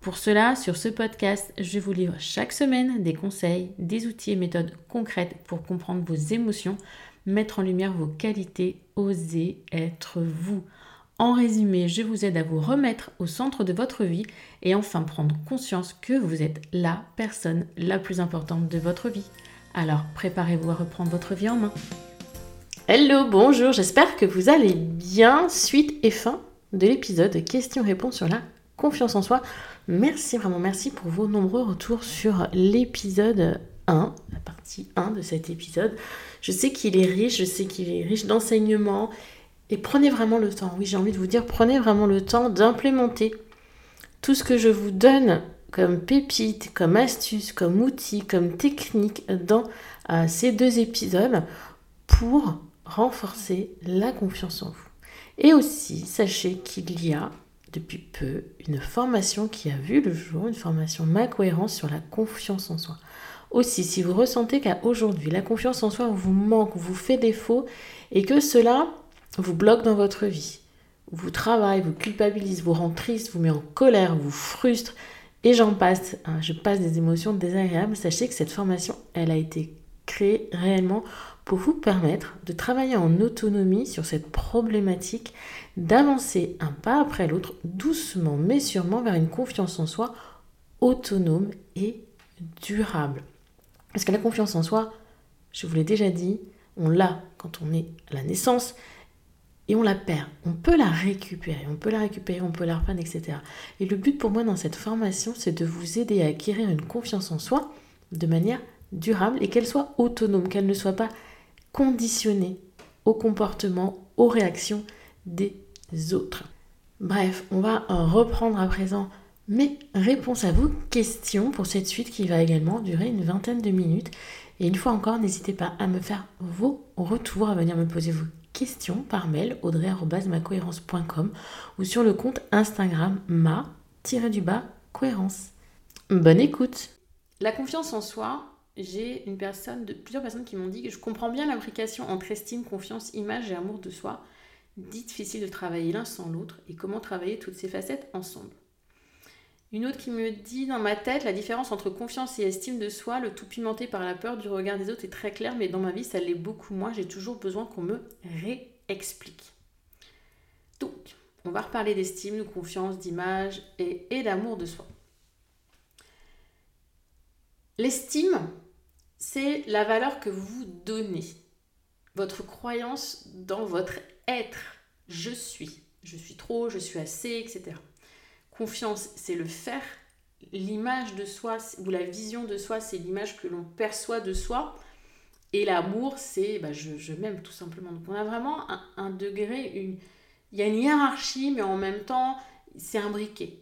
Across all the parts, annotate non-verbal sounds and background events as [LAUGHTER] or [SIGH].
Pour cela, sur ce podcast, je vous livre chaque semaine des conseils, des outils et méthodes concrètes pour comprendre vos émotions, mettre en lumière vos qualités, oser être vous. En résumé, je vous aide à vous remettre au centre de votre vie et enfin prendre conscience que vous êtes la personne la plus importante de votre vie. Alors préparez-vous à reprendre votre vie en main. Hello, bonjour, j'espère que vous allez bien. Suite et fin de l'épisode questions-réponses sur la confiance en soi. Merci, vraiment merci pour vos nombreux retours sur l'épisode 1, la partie 1 de cet épisode. Je sais qu'il est riche, je sais qu'il est riche d'enseignements. Et prenez vraiment le temps, oui j'ai envie de vous dire, prenez vraiment le temps d'implémenter tout ce que je vous donne comme pépites, comme astuces, comme outils, comme techniques dans euh, ces deux épisodes pour renforcer la confiance en vous. Et aussi, sachez qu'il y a depuis peu une formation qui a vu le jour, une formation Ma Cohérence sur la confiance en soi. Aussi, si vous ressentez qu'à aujourd'hui, la confiance en soi vous manque, vous fait défaut et que cela vous bloque dans votre vie, vous travaille, vous culpabilise, vous rend triste, vous met en colère, vous frustre, et j'en passe, hein, je passe des émotions désagréables, sachez que cette formation, elle a été créée réellement pour vous permettre de travailler en autonomie sur cette problématique, d'avancer un pas après l'autre, doucement mais sûrement vers une confiance en soi autonome et durable. Parce que la confiance en soi, je vous l'ai déjà dit, on l'a quand on est à la naissance et on la perd. On peut la récupérer, on peut la récupérer, on peut la reprendre, etc. Et le but pour moi dans cette formation, c'est de vous aider à acquérir une confiance en soi de manière durable et qu'elle soit autonome, qu'elle ne soit pas conditionnée au comportement, aux réactions des autres. Bref, on va reprendre à présent mes réponses à vos questions pour cette suite qui va également durer une vingtaine de minutes. Et une fois encore, n'hésitez pas à me faire vos retours, à venir me poser vos questions par mail audrey.macohérence.com ou sur le compte Instagram ma-du-bas cohérence. Bonne écoute La confiance en soi, j'ai une personne, plusieurs personnes qui m'ont dit que je comprends bien l'implication entre estime, confiance, image et amour de soi. Difficile de travailler l'un sans l'autre et comment travailler toutes ces facettes ensemble. Une autre qui me dit dans ma tête, la différence entre confiance et estime de soi, le tout pimenté par la peur du regard des autres est très clair, mais dans ma vie, ça l'est beaucoup moins. J'ai toujours besoin qu'on me réexplique. Donc, on va reparler d'estime, de confiance, d'image et d'amour de soi. L'estime, c'est la valeur que vous donnez, votre croyance dans votre être. Je suis. Je suis trop, je suis assez, etc. Confiance, c'est le faire. L'image de soi ou la vision de soi, c'est l'image que l'on perçoit de soi. Et l'amour, c'est bah, je, m'aime tout simplement. Donc on a vraiment un, degré, une... il y a une hiérarchie, mais en même temps, c'est un briquet.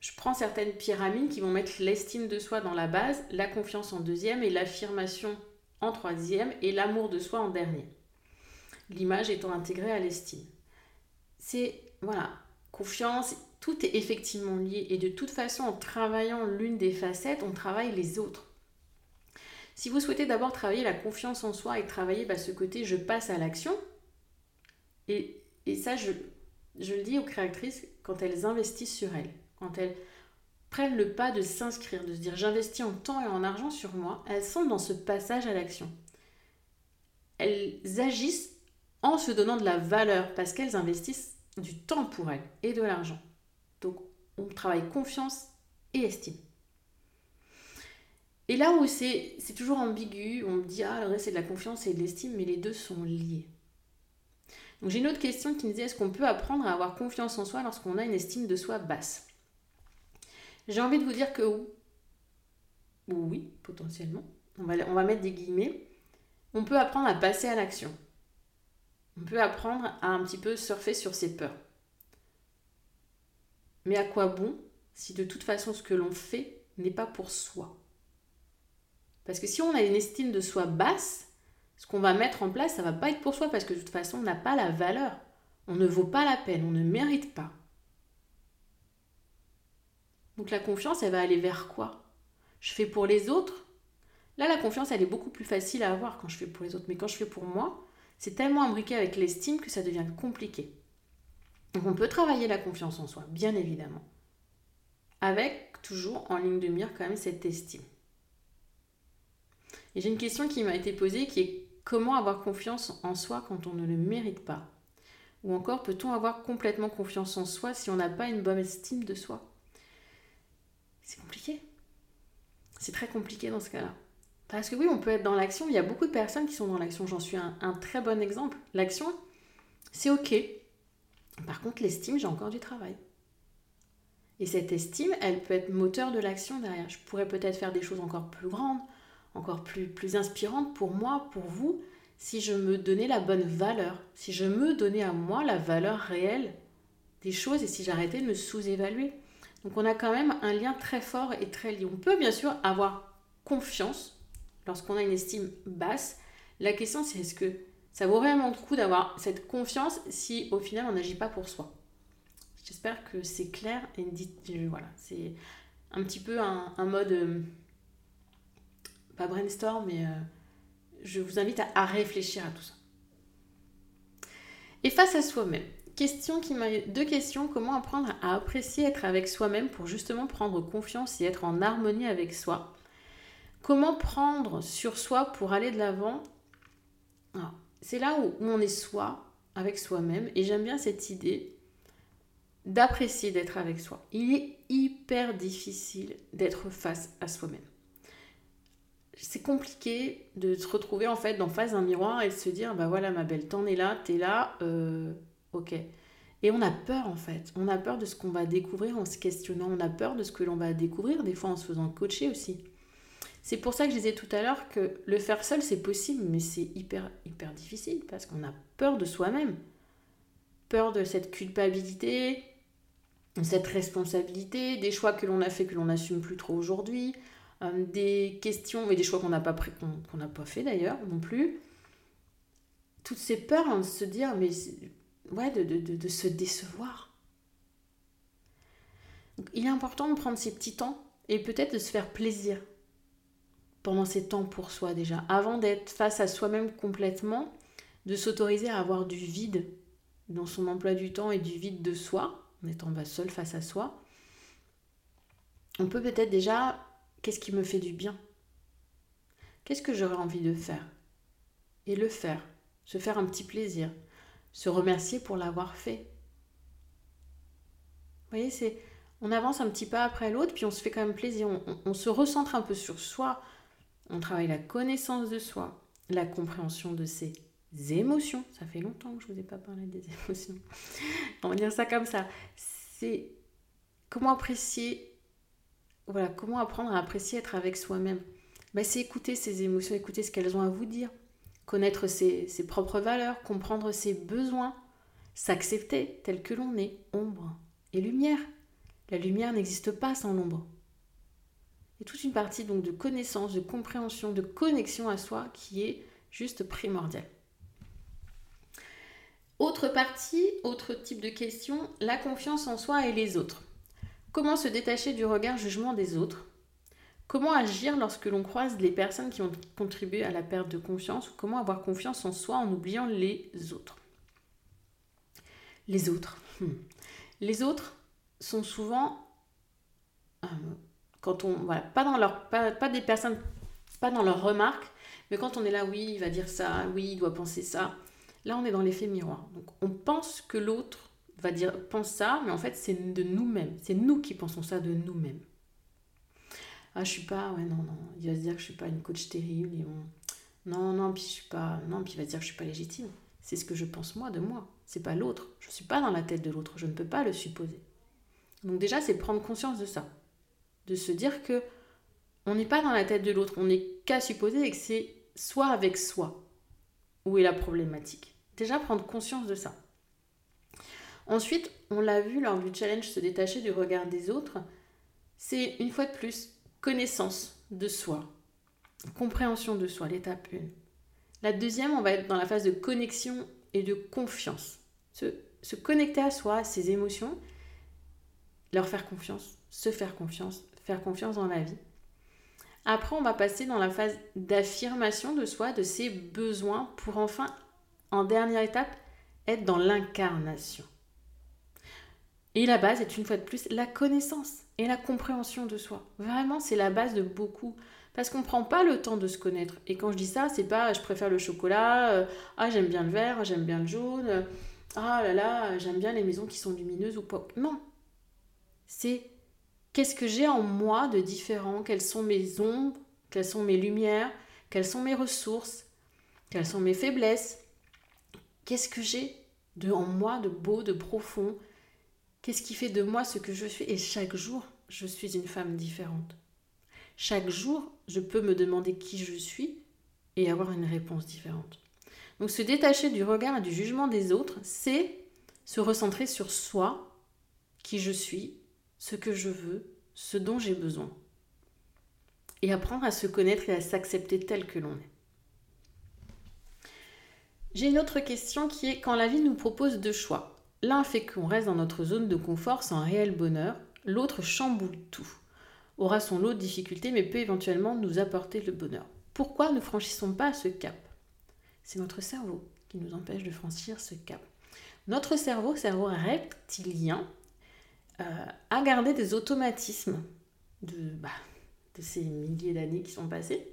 Je prends certaines pyramides qui vont mettre l'estime de soi dans la base, la confiance en deuxième et l'affirmation en troisième et l'amour de soi en dernier. L'image étant intégrée à l'estime. C'est voilà, confiance, tout est effectivement lié. Et de toute façon, en travaillant l'une des facettes, on travaille les autres. Si vous souhaitez d'abord travailler la confiance en soi et travailler bah, ce côté je passe à l'action, et, ça, je, je le dis aux créatrices quand elles investissent sur elles, quand elles prennent le pas de s'inscrire, de se dire j'investis en temps et en argent sur moi, elles sont dans ce passage à l'action. Elles agissent en se donnant de la valeur parce qu'elles investissent du temps pour elle et de l'argent. Donc on travaille confiance et estime. Et là où c'est toujours ambigu, on me dit ah c'est de la confiance et de l'estime, mais les deux sont liés. Donc j'ai une autre question qui me disait est-ce qu'on peut apprendre à avoir confiance en soi lorsqu'on a une estime de soi basse? J'ai envie de vous dire que oui, potentiellement. On va, on va mettre des guillemets. On peut apprendre à passer à l'action. On peut apprendre à un petit peu surfer sur ses peurs. Mais à quoi bon si de toute façon ce que l'on fait n'est pas pour soi? Parce que si on a une estime de soi basse, ce qu'on va mettre en place, ça va pas être pour soi parce que de toute façon, on n'a pas la valeur. On ne vaut pas la peine, on ne mérite pas. Donc la confiance, elle va aller vers quoi? Je fais pour les autres? Là, la confiance, elle est beaucoup plus facile à avoir quand je fais pour les autres. Mais quand je fais pour moi, c'est tellement imbriqué avec l'estime que ça devient compliqué. Donc on peut travailler la confiance en soi, bien évidemment. Avec toujours en ligne de mire quand même cette estime. Et j'ai une question qui m'a été posée qui est Comment avoir confiance en soi quand on ne le mérite pas? Ou encore, peut-on avoir complètement confiance en soi si on n'a pas une bonne estime de soi? C'est compliqué. C'est très compliqué dans ce cas-là. Parce que oui, on peut être dans l'action, il y a beaucoup de personnes qui sont dans l'action. J'en suis un, très bon exemple. L'action, c'est OK. Par contre, l'estime, j'ai encore du travail. Et cette estime, elle peut être moteur de l'action derrière. Je pourrais peut-être faire des choses encore plus grandes, encore plus, plus inspirante pour moi, pour vous, si je me donnais la bonne valeur, si je me donnais à moi la valeur réelle des choses et si j'arrêtais de me sous-évaluer. Donc on a quand même un lien très fort et très lié. On peut bien sûr avoir confiance lorsqu'on a une estime basse. La question c'est est-ce que ça vaut vraiment le coup d'avoir cette confiance si au final on n'agit pas pour soi? J'espère que c'est clair et voilà, c'est un petit peu un, un mode euh, pas brainstorm, mais euh, je vous invite à, réfléchir à tout ça. Et face à soi-même, question qui deux questions comment apprendre à apprécier être avec soi-même pour justement prendre confiance et être en harmonie avec soi? Comment prendre sur soi pour aller de l'avant? C'est là où, où on est soi avec soi-même et j'aime bien cette idée d'apprécier d'être avec soi. Il est hyper difficile d'être face à soi-même c'est compliqué de se retrouver en fait en face d'un miroir et de se dire bah voilà ma belle t'en es là t'es là euh, ok. Et on a peur en fait. On a peur de ce qu'on va découvrir en se questionnant. On a peur de ce que l'on va découvrir des fois en se faisant coacher aussi. C'est pour ça que je disais tout à l'heure que le faire seul c'est possible mais c'est hyper hyper difficile parce qu'on a peur de soi-même. Peur de cette culpabilité cette responsabilité des choix que l'on a fait que l'on n'assume plus trop aujourd'hui euh, des questions et des choix qu'on n'a pas, qu'on n'a pas fait d'ailleurs non plus. Toutes ces peurs hein, de se dire, mais ouais, de, se décevoir. il est important de prendre ces petits temps et peut-être de se faire plaisir pendant ces temps pour soi déjà, avant d'être face à soi-même complètement, de s'autoriser à avoir du vide dans son emploi du temps et du vide de soi, en étant seul face à soi. On peut peut-être déjà Qu'est-ce qui me fait du bien? Qu'est-ce que j'aurais envie de faire? Et le faire, se faire un petit plaisir, se remercier pour l'avoir fait. Vous voyez, c'est on avance un petit pas après l'autre, puis on se fait quand même plaisir. On, se recentre un peu sur soi. On travaille la connaissance de soi, la compréhension de ses émotions. Ça fait longtemps que je ne vous ai pas parlé des [LAUGHS] émotions. On va dire ça comme ça. C'est comment apprécier voilà, comment apprendre à apprécier être avec soi-même ben, C'est écouter ses émotions, écouter ce qu'elles ont à vous dire, connaître ses, propres valeurs, comprendre ses besoins, s'accepter tel que l'on est, ombre et lumière. La lumière n'existe pas sans l'ombre. Et toute une partie donc de connaissance, de compréhension, de connexion à soi qui est juste primordiale. Autre partie, autre type de question, la confiance en soi et les autres. Comment se détacher du regard jugement des autres? Comment agir lorsque l'on croise les personnes qui ont contribué à la perte de confiance ou comment avoir confiance en soi en oubliant les autres? Les autres. Hmm. Les autres sont souvent euh, quand on voilà, pas dans leur pas, des personnes pas dans leurs remarques, mais quand on est là oui, il va dire ça, oui, il doit penser ça. Là, on est dans l'effet miroir. Donc on pense que l'autre va dire pense ça, mais en fait c'est de nous-mêmes. C'est nous qui pensons ça de nous-mêmes. Ah, je suis pas, ouais, non, non. Il va se dire que je suis pas une coach terrible. Et Non, non, puis je suis pas. Non, puis il va se dire que je suis pas légitime. C'est ce que je pense moi de moi. c'est pas l'autre. Je suis pas dans la tête de l'autre, je ne peux pas le supposer. Donc déjà, c'est prendre conscience de ça, de se dire que on n'est pas dans la tête de l'autre, on n'est qu'à supposer et que c'est soi avec soi où est la problématique. Déjà prendre conscience de ça. Ensuite, on l'a vu lors du challenge se détacher du regard des autres, c'est une fois de plus connaissance de soi, compréhension de soi, l'étape 1. La deuxième, on va être dans la phase de connexion et de confiance. Se, connecter à soi, à ses émotions, leur faire confiance, se faire confiance, faire confiance dans la vie. Après, on va passer dans la phase d'affirmation de soi, de ses besoins, pour enfin, en dernière étape, être dans l'incarnation. Et la base est une fois de plus la connaissance et la compréhension de soi. Vraiment, c'est la base de beaucoup. Parce qu'on ne prend pas le temps de se connaître. Et quand je dis ça, c'est pas je préfère le chocolat, euh, ah j'aime bien le vert, j'aime bien le jaune, ah là là, j'aime bien les maisons qui sont lumineuses ou pas. Non. C'est qu'est-ce que j'ai en moi de différent, quelles sont mes ombres, quelles sont mes lumières, quelles sont mes ressources, quelles sont mes faiblesses? Qu'est-ce que j'ai en moi de beau, de profond, Qu'est-ce qui fait de moi ce que je suis? Et chaque jour, je suis une femme différente. Chaque jour, je peux me demander qui je suis et avoir une réponse différente. Donc se détacher du regard et du jugement des autres, c'est se recentrer sur soi, qui je suis, ce que je veux, ce dont j'ai besoin. Et apprendre à se connaître et à s'accepter tel que l'on est. J'ai une autre question qui est quand la vie nous propose deux choix. L'un fait qu'on reste dans notre zone de confort sans réel bonheur, l'autre chamboule tout. Aura son lot de difficultés mais peut éventuellement nous apporter le bonheur. Pourquoi ne franchissons pas ce cap? C'est notre cerveau qui nous empêche de franchir ce cap. Notre cerveau, cerveau reptilien, euh, a gardé des automatismes de, bah, de ces milliers d'années qui sont passées.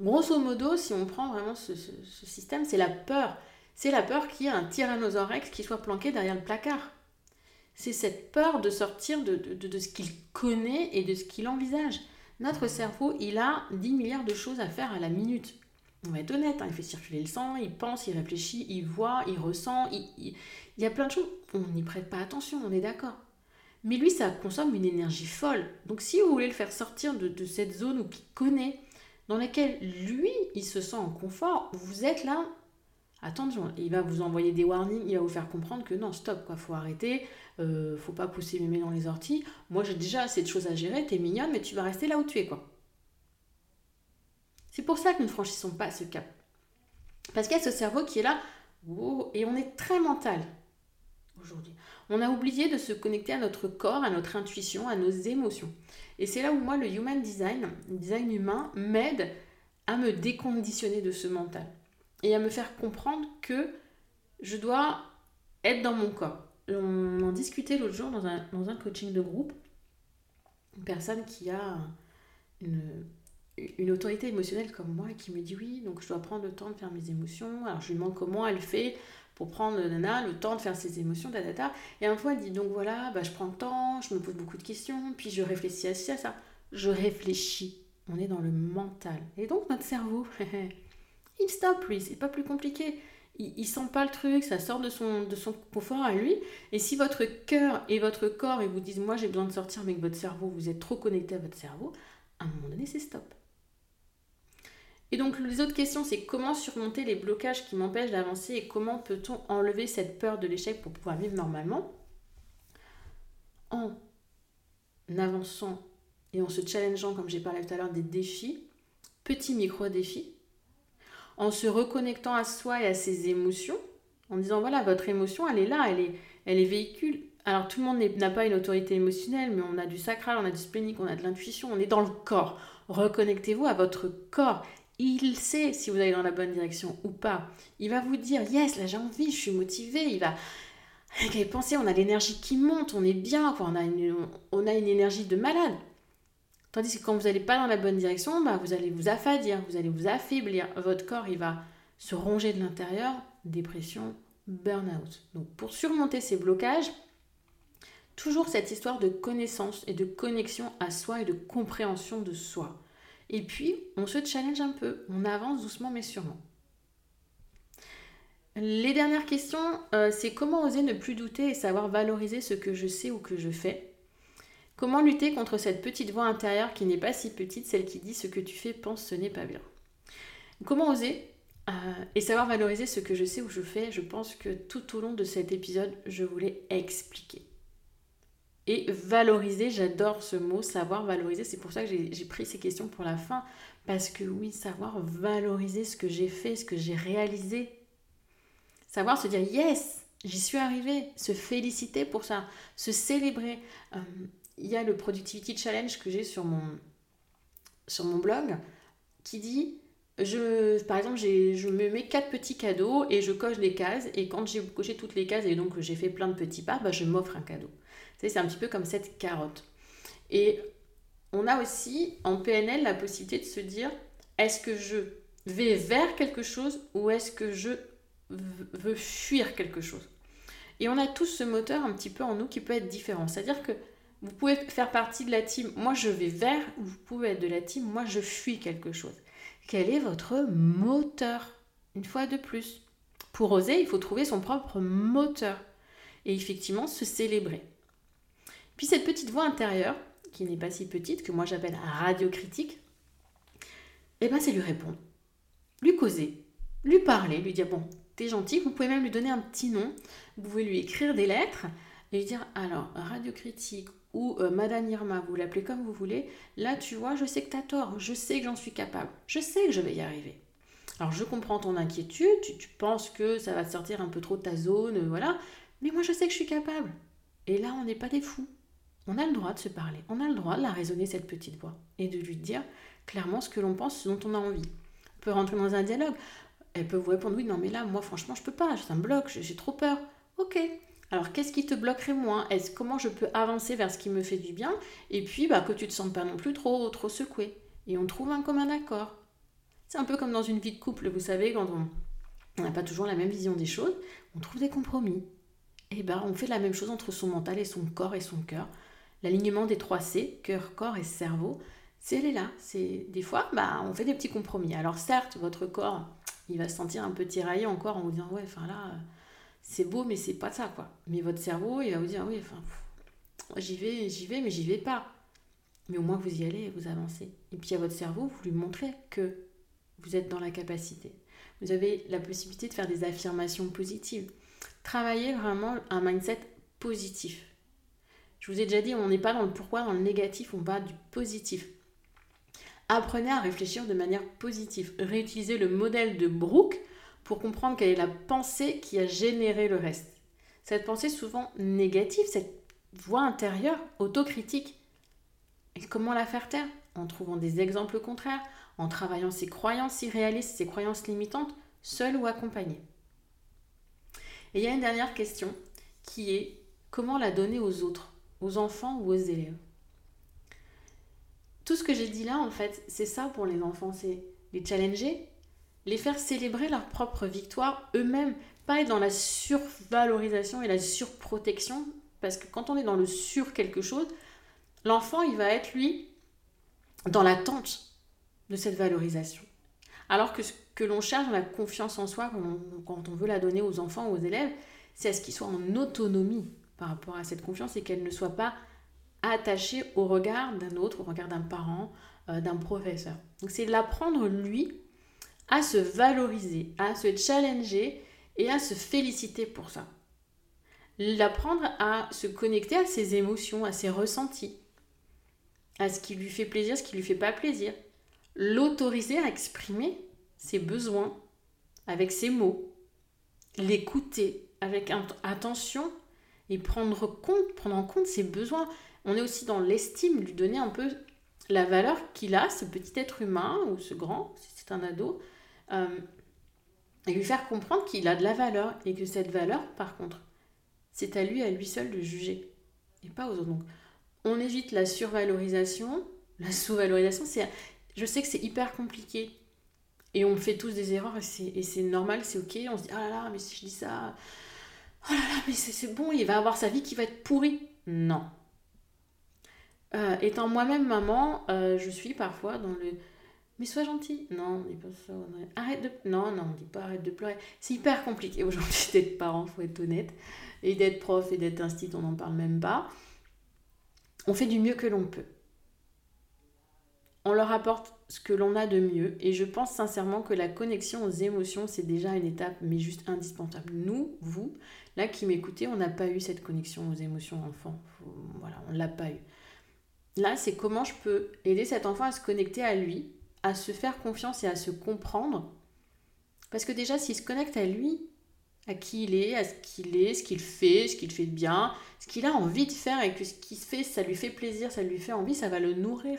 Grosso modo, si on prend vraiment ce système, c'est la peur c'est la peur qu'il y ait un tyrannosaure qui soit planqué derrière le placard. C'est cette peur de sortir de, ce qu'il connaît et de ce qu'il envisage. Notre cerveau, il a 10 milliards de choses à faire à la minute. On va être honnête, hein, il fait circuler le sang, il pense, il réfléchit, il voit, il ressent, il, y a plein de choses. On n'y prête pas attention, on est d'accord. Mais lui, ça consomme une énergie folle. Donc si vous voulez le faire sortir de, de cette zone où il connaît, dans laquelle lui, il se sent en confort, vous êtes là attention, il va vous envoyer des warnings, il va vous faire comprendre que non, stop, quoi, faut arrêter, euh, faut pas pousser mémé dans les orties. Moi, j'ai déjà assez de choses à gérer, t'es mignonne, mais tu vas rester là où tu es, quoi. C'est pour ça que nous ne franchissons pas ce cap. Parce qu'il y a ce cerveau qui est là, et on est très mental aujourd'hui. On a oublié de se connecter à notre corps, à notre intuition, à nos émotions. Et c'est là où moi, le human design, le design humain, m'aide à me déconditionner de ce mental et à me faire comprendre que je dois être dans mon corps. On en discutait l'autre jour dans un, dans un coaching de groupe. Une personne qui a une, une autorité émotionnelle comme moi qui me dit oui, donc je dois prendre le temps de faire mes émotions. Alors je lui demande comment elle fait pour prendre nana, le temps de faire ses émotions, ta, ta, Et un fois elle dit donc voilà, bah, je prends le temps, je me pose beaucoup de questions, puis je réfléchis à ça. Je réfléchis. On est dans le mental. Et donc notre cerveau, [LAUGHS] il stop lui, c'est pas plus compliqué. Il, sent pas le truc, ça sort de son, confort à lui. Et si votre cœur et votre corps et vous disent moi j'ai besoin de sortir mais que votre cerveau, vous êtes trop connecté à votre cerveau, à un moment donné c'est stop. Et donc les autres questions c'est comment surmonter les blocages qui m'empêchent d'avancer et comment peut-on enlever cette peur de l'échec pour pouvoir vivre normalement? En avançant et en se challengeant comme j'ai parlé tout à l'heure des défis, petits micro-défis en se reconnectant à soi et à ses émotions, en disant voilà, votre émotion, elle est là, elle est, elle est véhicule. Alors tout le monde n'a pas une autorité émotionnelle, mais on a du sacral, on a du splénique, on a de l'intuition, on est dans le corps. Reconnectez-vous à votre corps. Il sait si vous allez dans la bonne direction ou pas. Il va vous dire yes, là j'ai envie, je suis motivée. Il va penser, on a l'énergie qui monte, on est bien. On, a une, on a une énergie de malade. Tandis que quand vous n'allez pas dans la bonne direction, bah, vous allez vous affadir, vous allez vous affaiblir. Votre corps, il va se ronger de l'intérieur, dépression, burn-out. Donc pour surmonter ces blocages, toujours cette histoire de connaissance et de connexion à soi et de compréhension de soi. Et puis, on se challenge un peu, on avance doucement mais sûrement. Les dernières questions, euh, c'est comment oser ne plus douter et savoir valoriser ce que je sais ou que je fais? Comment lutter contre cette petite voix intérieure qui n'est pas si petite, celle qui dit ce que tu fais, pense ce n'est pas bien Comment oser euh, et savoir valoriser ce que je sais ou je fais Je pense que tout au long de cet épisode, je voulais expliquer. Et valoriser, j'adore ce mot, savoir valoriser. C'est pour ça que j'ai pris ces questions pour la fin. Parce que oui, savoir valoriser ce que j'ai fait, ce que j'ai réalisé, Savoir se dire yes, j'y suis arrivé, se féliciter pour ça, se célébrer. Euh, il y a le Productivity Challenge que j'ai sur mon, sur mon blog qui dit je, par exemple, je me mets quatre petits cadeaux et je coche des cases. Et quand j'ai coché toutes les cases et donc j'ai fait plein de petits pas, bah, je m'offre un cadeau. C'est un petit peu comme cette carotte. Et on a aussi en PNL la possibilité de se dire est-ce que je vais vers quelque chose ou est-ce que je veut fuir quelque chose? Et on a tous ce moteur un petit peu en nous qui peut être différent. C'est-à-dire que vous pouvez faire partie de la team, moi je vais vers, ou vous pouvez être de la team, moi je fuis quelque chose. Quel est votre moteur Une fois de plus? Pour oser, il faut trouver son propre moteur. Et effectivement, se célébrer. Puis cette petite voix intérieure, qui n'est pas si petite, que moi j'appelle radiocritique, eh ben c'est lui répondre. Lui causer. Lui parler, lui dire, bon, t'es gentil, vous pouvez même lui donner un petit nom, vous pouvez lui écrire des lettres et lui dire alors Radio Critique ou euh, Madame Irma, vous l'appelez comme vous voulez, là tu vois, je sais que t'as tort, je sais que j'en suis capable, je sais que je vais y arriver. Alors je comprends ton inquiétude, tu, penses que ça va sortir un peu trop de ta zone, voilà, mais moi je sais que je suis capable. Et là on n'est pas des fous. On a le droit de se parler, on a le droit de la raisonner cette petite voix et de lui dire clairement ce que l'on pense, ce dont on a envie. On peut rentrer dans un dialogue elle peut vous répondre oui, non, mais là, moi, franchement, je peux pas, ça me bloque, j'ai trop peur. Ok. Alors, qu'est-ce qui te bloquerait moins? Est-ce comment je peux avancer vers ce qui me fait du bien? Et puis, bah, que tu te sens pas non plus trop, trop secoué. Et on trouve un commun accord. C'est un peu comme dans une vie de couple, vous savez, quand on n'a pas toujours la même vision des choses, on trouve des compromis. Et ben, on fait la même chose entre son mental et son corps et son cœur. L'alignement des trois C, cœur, corps et cerveau, c'est elle est là. C'est des fois, bah, on fait des petits compromis. Alors certes, votre corps, il va se sentir un peu tiraillé encore en vous disant ouais enfin là c'est beau mais c'est pas ça quoi. Mais votre cerveau il va vous dire oui enfin j'y vais j'y vais mais j'y vais pas. Mais au moins vous y allez vous avancez. Et puis à votre cerveau vous lui montrez que vous êtes dans la capacité. Vous avez la possibilité de faire des affirmations positives. Travailler vraiment un mindset positif. Je vous ai déjà dit on n'est pas dans le pourquoi dans le négatif on va du positif. Apprenez à réfléchir de manière positive. Réutilisez le modèle de Brooke pour comprendre quelle est la pensée qui a généré le reste. Cette pensée souvent négative, cette voix intérieure, autocritique. Et comment la faire taire? En trouvant des exemples contraires, en travaillant ses croyances irréalistes, ses croyances limitantes, seul ou accompagné. Et il y a une dernière question qui est comment la donner aux autres, aux enfants ou aux élèves? Tout ce que j'ai dit là, en fait, c'est ça pour les enfants, c'est les challenger, les faire célébrer leur propre victoire eux-mêmes, pas être dans la survalorisation et la surprotection, parce que quand on est dans le sur quelque chose, l'enfant, il va être, lui, dans l'attente de cette valorisation. Alors que ce que l'on cherche dans la confiance en soi, quand on veut la donner aux enfants ou aux élèves, c'est à ce qu'ils soient en autonomie par rapport à cette confiance et qu'elle ne soit pas attaché au regard d'un autre, au regard d'un parent, euh, d'un professeur. Donc c'est l'apprendre, lui, à se valoriser, à se challenger et à se féliciter pour ça. L'apprendre à se connecter à ses émotions, à ses ressentis, à ce qui lui fait plaisir, ce qui lui fait pas plaisir. L'autoriser à exprimer ses besoins avec ses mots. L'écouter avec attention et prendre compte, prendre en compte ses besoins on est aussi dans l'estime, lui donner un peu la valeur qu'il a, ce petit être humain ou ce grand, si c'est un ado, euh, et lui faire comprendre qu'il a de la valeur et que cette valeur, par contre, c'est à lui, à lui seul de juger et pas aux autres. Donc, on évite la survalorisation, la sous-valorisation. C'est, je sais que c'est hyper compliqué et on fait tous des erreurs et c'est, normal, c'est ok. On se dit, ah là là, mais si je dis ça, oh là là, mais c'est bon, il va avoir sa vie qui va être pourrie. Non, euh, étant moi-même maman, euh, je suis parfois dans le Mais sois gentil. Non, on dit pas ça. Arrête de. Non, non, on dit pas arrête de pleurer. C'est hyper compliqué aujourd'hui [LAUGHS] d'être parent, faut être honnête. Et d'être prof et d'être institut, on n'en parle même pas. On fait du mieux que l'on peut. On leur apporte ce que l'on a de mieux. Et je pense sincèrement que la connexion aux émotions, c'est déjà une étape, mais juste indispensable. Nous, vous, là qui m'écoutez, on n'a pas eu cette connexion aux émotions enfants. Voilà, on ne l'a pas eu. Là, c'est comment je peux aider cet enfant à se connecter à lui, à se faire confiance et à se comprendre. Parce que déjà, s'il se connecte à lui, à qui il est, à ce qu'il est, ce qu'il fait, ce qu'il fait de bien, ce qu'il a envie de faire et que ce qu'il fait, ça lui fait plaisir, ça lui fait envie, ça va le nourrir.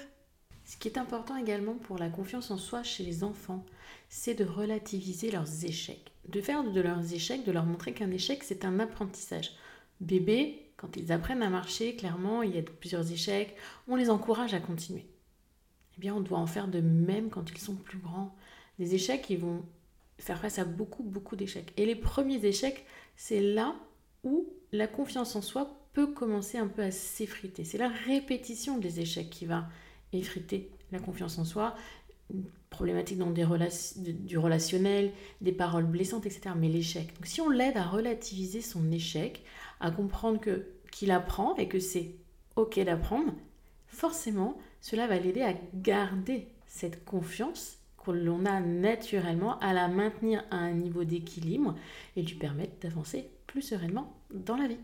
Ce qui est important également pour la confiance en soi chez les enfants, c'est de relativiser leurs échecs. De faire de leurs échecs, de leur montrer qu'un échec, c'est un apprentissage. Bébé, quand ils apprennent à marcher, clairement, il y a plusieurs échecs, on les encourage à continuer. Eh on doit en faire de même quand ils sont plus grands. Des échecs, ils vont faire face à beaucoup, beaucoup d'échecs. Et les premiers échecs, c'est là où la confiance en soi peut commencer un peu à s'effriter. C'est la répétition des échecs qui va effriter la confiance en soi, problématique dans des du relationnel, des paroles blessantes, etc. Mais l'échec. Donc si on l'aide à relativiser son échec, à comprendre que qu'il apprend et que c'est ok d'apprendre, forcément, cela va l'aider à garder cette confiance que l'on a naturellement, à la maintenir à un niveau d'équilibre et lui permettre d'avancer plus sereinement dans la vie.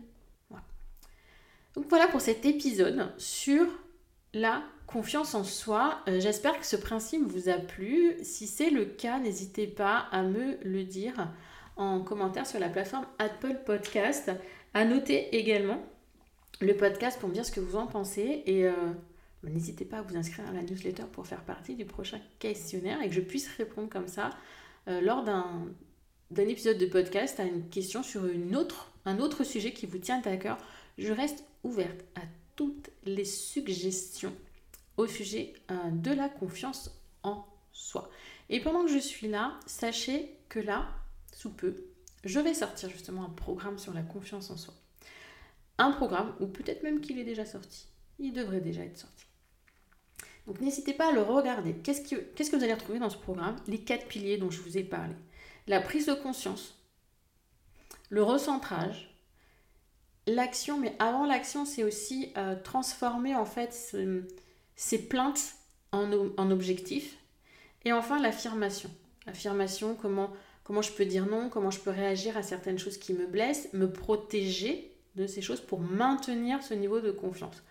Donc voilà pour cet épisode sur la confiance en soi. Euh, j'espère que ce principe vous a plu. Si c'est le cas, n'hésitez pas à me le dire en commentaire sur la plateforme Apple Podcast. À noter également le podcast pour me dire ce que vous en pensez euh, n'hésitez pas à vous inscrire à la newsletter pour faire partie du prochain questionnaire et que je puisse répondre comme ça euh, lors d'un épisode de podcast à une question sur une autre, un autre sujet qui vous tient à cœur. Je reste ouverte à toutes les suggestions au sujet euh, de la confiance en soi. Et pendant que je suis là, sachez que là, sous peu, je vais sortir justement un programme sur la confiance en soi. Un programme, ou peut-être même qu'il est déjà sorti. Il devrait déjà être sorti. Donc n'hésitez pas à le regarder. Qu'est-ce que, vous allez retrouver dans ce programme? Les quatre piliers dont je vous ai parlé. La prise de conscience, le recentrage, l'action, mais avant l'action, c'est aussi euh, transformer en fait ces plaintes en, en objectifs. Et enfin, l'affirmation. L'affirmation, comment, comment je peux dire non, comment je peux réagir à certaines choses qui me blessent, me protéger de ces choses pour maintenir ce niveau de confiance.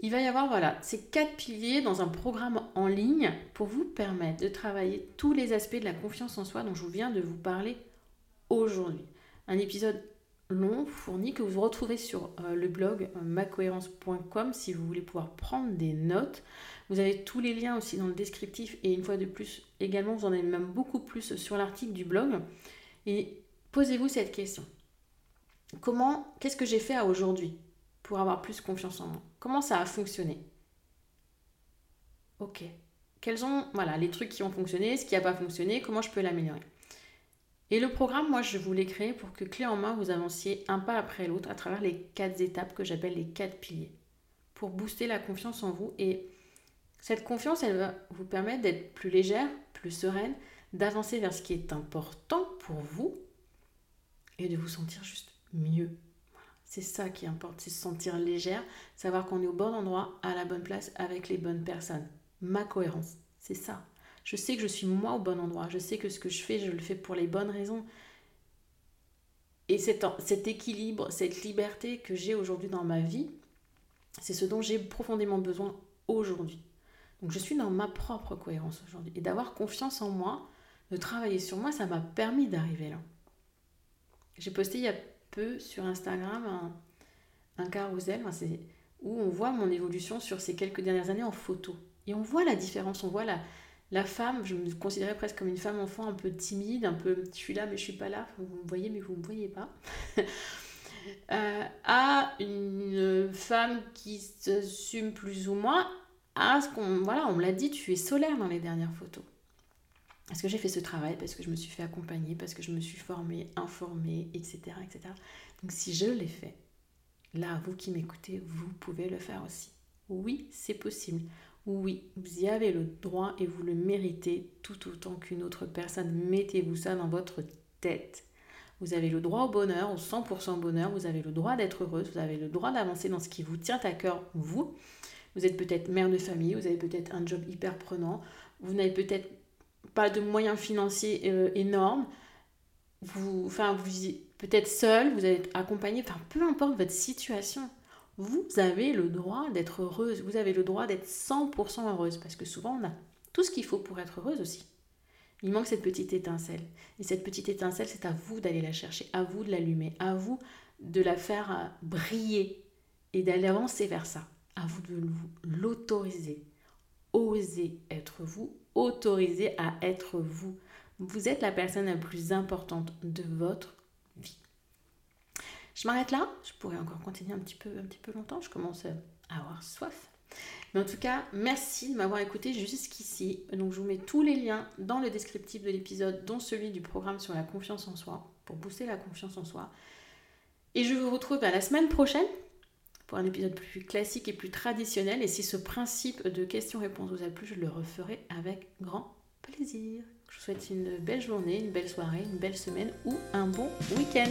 Il va y avoir voilà, ces quatre piliers dans un programme en ligne pour vous permettre de travailler tous les aspects de la confiance en soi dont je viens de vous parler aujourd'hui. Un épisode long, fourni, que vous retrouvez sur euh, le blog euh, macohérence.com si vous voulez pouvoir prendre des notes. Vous avez tous les liens aussi dans le descriptif et une fois de plus, également, vous en avez même beaucoup plus sur l'article du blog. Et posez-vous cette question. Comment, qu'est-ce que j'ai fait à aujourd'hui? Pour avoir plus confiance en moi Comment ça a fonctionné? Ok. Quels sont voilà, les trucs qui ont fonctionné, ce qui n'a pas fonctionné, comment je peux l'améliorer? Et le programme, moi, je voulais créer pour que clé en main, vous avanciez un pas après l'autre à travers les quatre étapes que j'appelle les quatre piliers, pour booster la confiance en vous. Et cette confiance, elle va vous permettre d'être plus légère, plus sereine, d'avancer vers ce qui est important pour vous et de vous sentir juste mieux. C'est ça qui importe, c'est se sentir légère, savoir qu'on est au bon endroit, à la bonne place, avec les bonnes personnes. Ma cohérence, c'est ça. Je sais que je suis moi au bon endroit. Je sais que ce que je fais, je le fais pour les bonnes raisons. Et cet, cet équilibre, cette liberté que j'ai aujourd'hui dans ma vie, c'est ce dont j'ai profondément besoin aujourd'hui. Donc je suis dans ma propre cohérence aujourd'hui. Et d'avoir confiance en moi, de travailler sur moi, ça m'a permis d'arriver là. J'ai posté il y a peu sur Instagram un, un carousel où on voit mon évolution sur ces quelques dernières années en photo. Et on voit la différence, on voit la, la femme, je me considérais presque comme une femme enfant un peu timide, un peu je suis là mais je suis pas là, vous me voyez mais vous me voyez pas, [LAUGHS] euh, à une femme qui s'assume plus ou moins, à ce qu'on, voilà, on me l'a dit, tu es solaire dans les dernières photos. Parce que j'ai fait ce travail, parce que je me suis fait accompagner, parce que je me suis formée, informée, etc. etc. Donc si je l'ai fait, là, vous qui m'écoutez, vous pouvez le faire aussi. Oui, c'est possible. Oui, vous y avez le droit et vous le méritez tout autant qu'une autre personne. Mettez-vous ça dans votre tête. Vous avez le droit au bonheur, au 100% bonheur, vous avez le droit d'être heureuse, vous avez le droit d'avancer dans ce qui vous tient à cœur, vous. Vous êtes peut-être mère de famille, vous avez peut-être un job hyper prenant, vous n'avez peut-être de moyens financiers euh, énormes, vous, enfin, vous peut-être seul, vous êtes accompagné, enfin, peu importe votre situation. Vous avez le droit d'être heureuse, vous avez le droit d'être 100% heureuse, parce que souvent on a tout ce qu'il faut pour être heureuse aussi. Il manque cette petite étincelle. Et cette petite étincelle, c'est à vous d'aller la chercher, à vous de l'allumer, à vous de la faire briller et d'aller avancer vers ça. À vous de l'autoriser. Osez être vous, autorisez à être vous. Vous êtes la personne la plus importante de votre vie. Je m'arrête là. Je pourrais encore continuer un petit peu, un petit peu longtemps. Je commence à avoir soif. Mais en tout cas, merci de m'avoir écouté jusqu'ici. Donc je vous mets tous les liens dans le descriptif de l'épisode, dont celui du programme sur la confiance en soi, pour booster la confiance en soi. Et je vous retrouve à la semaine prochaine pour un épisode plus classique et plus traditionnel. Et si ce principe de questions-réponses vous a plu, je le referai avec grand plaisir. Je vous souhaite une belle journée, une belle soirée, une belle semaine ou un bon week-end.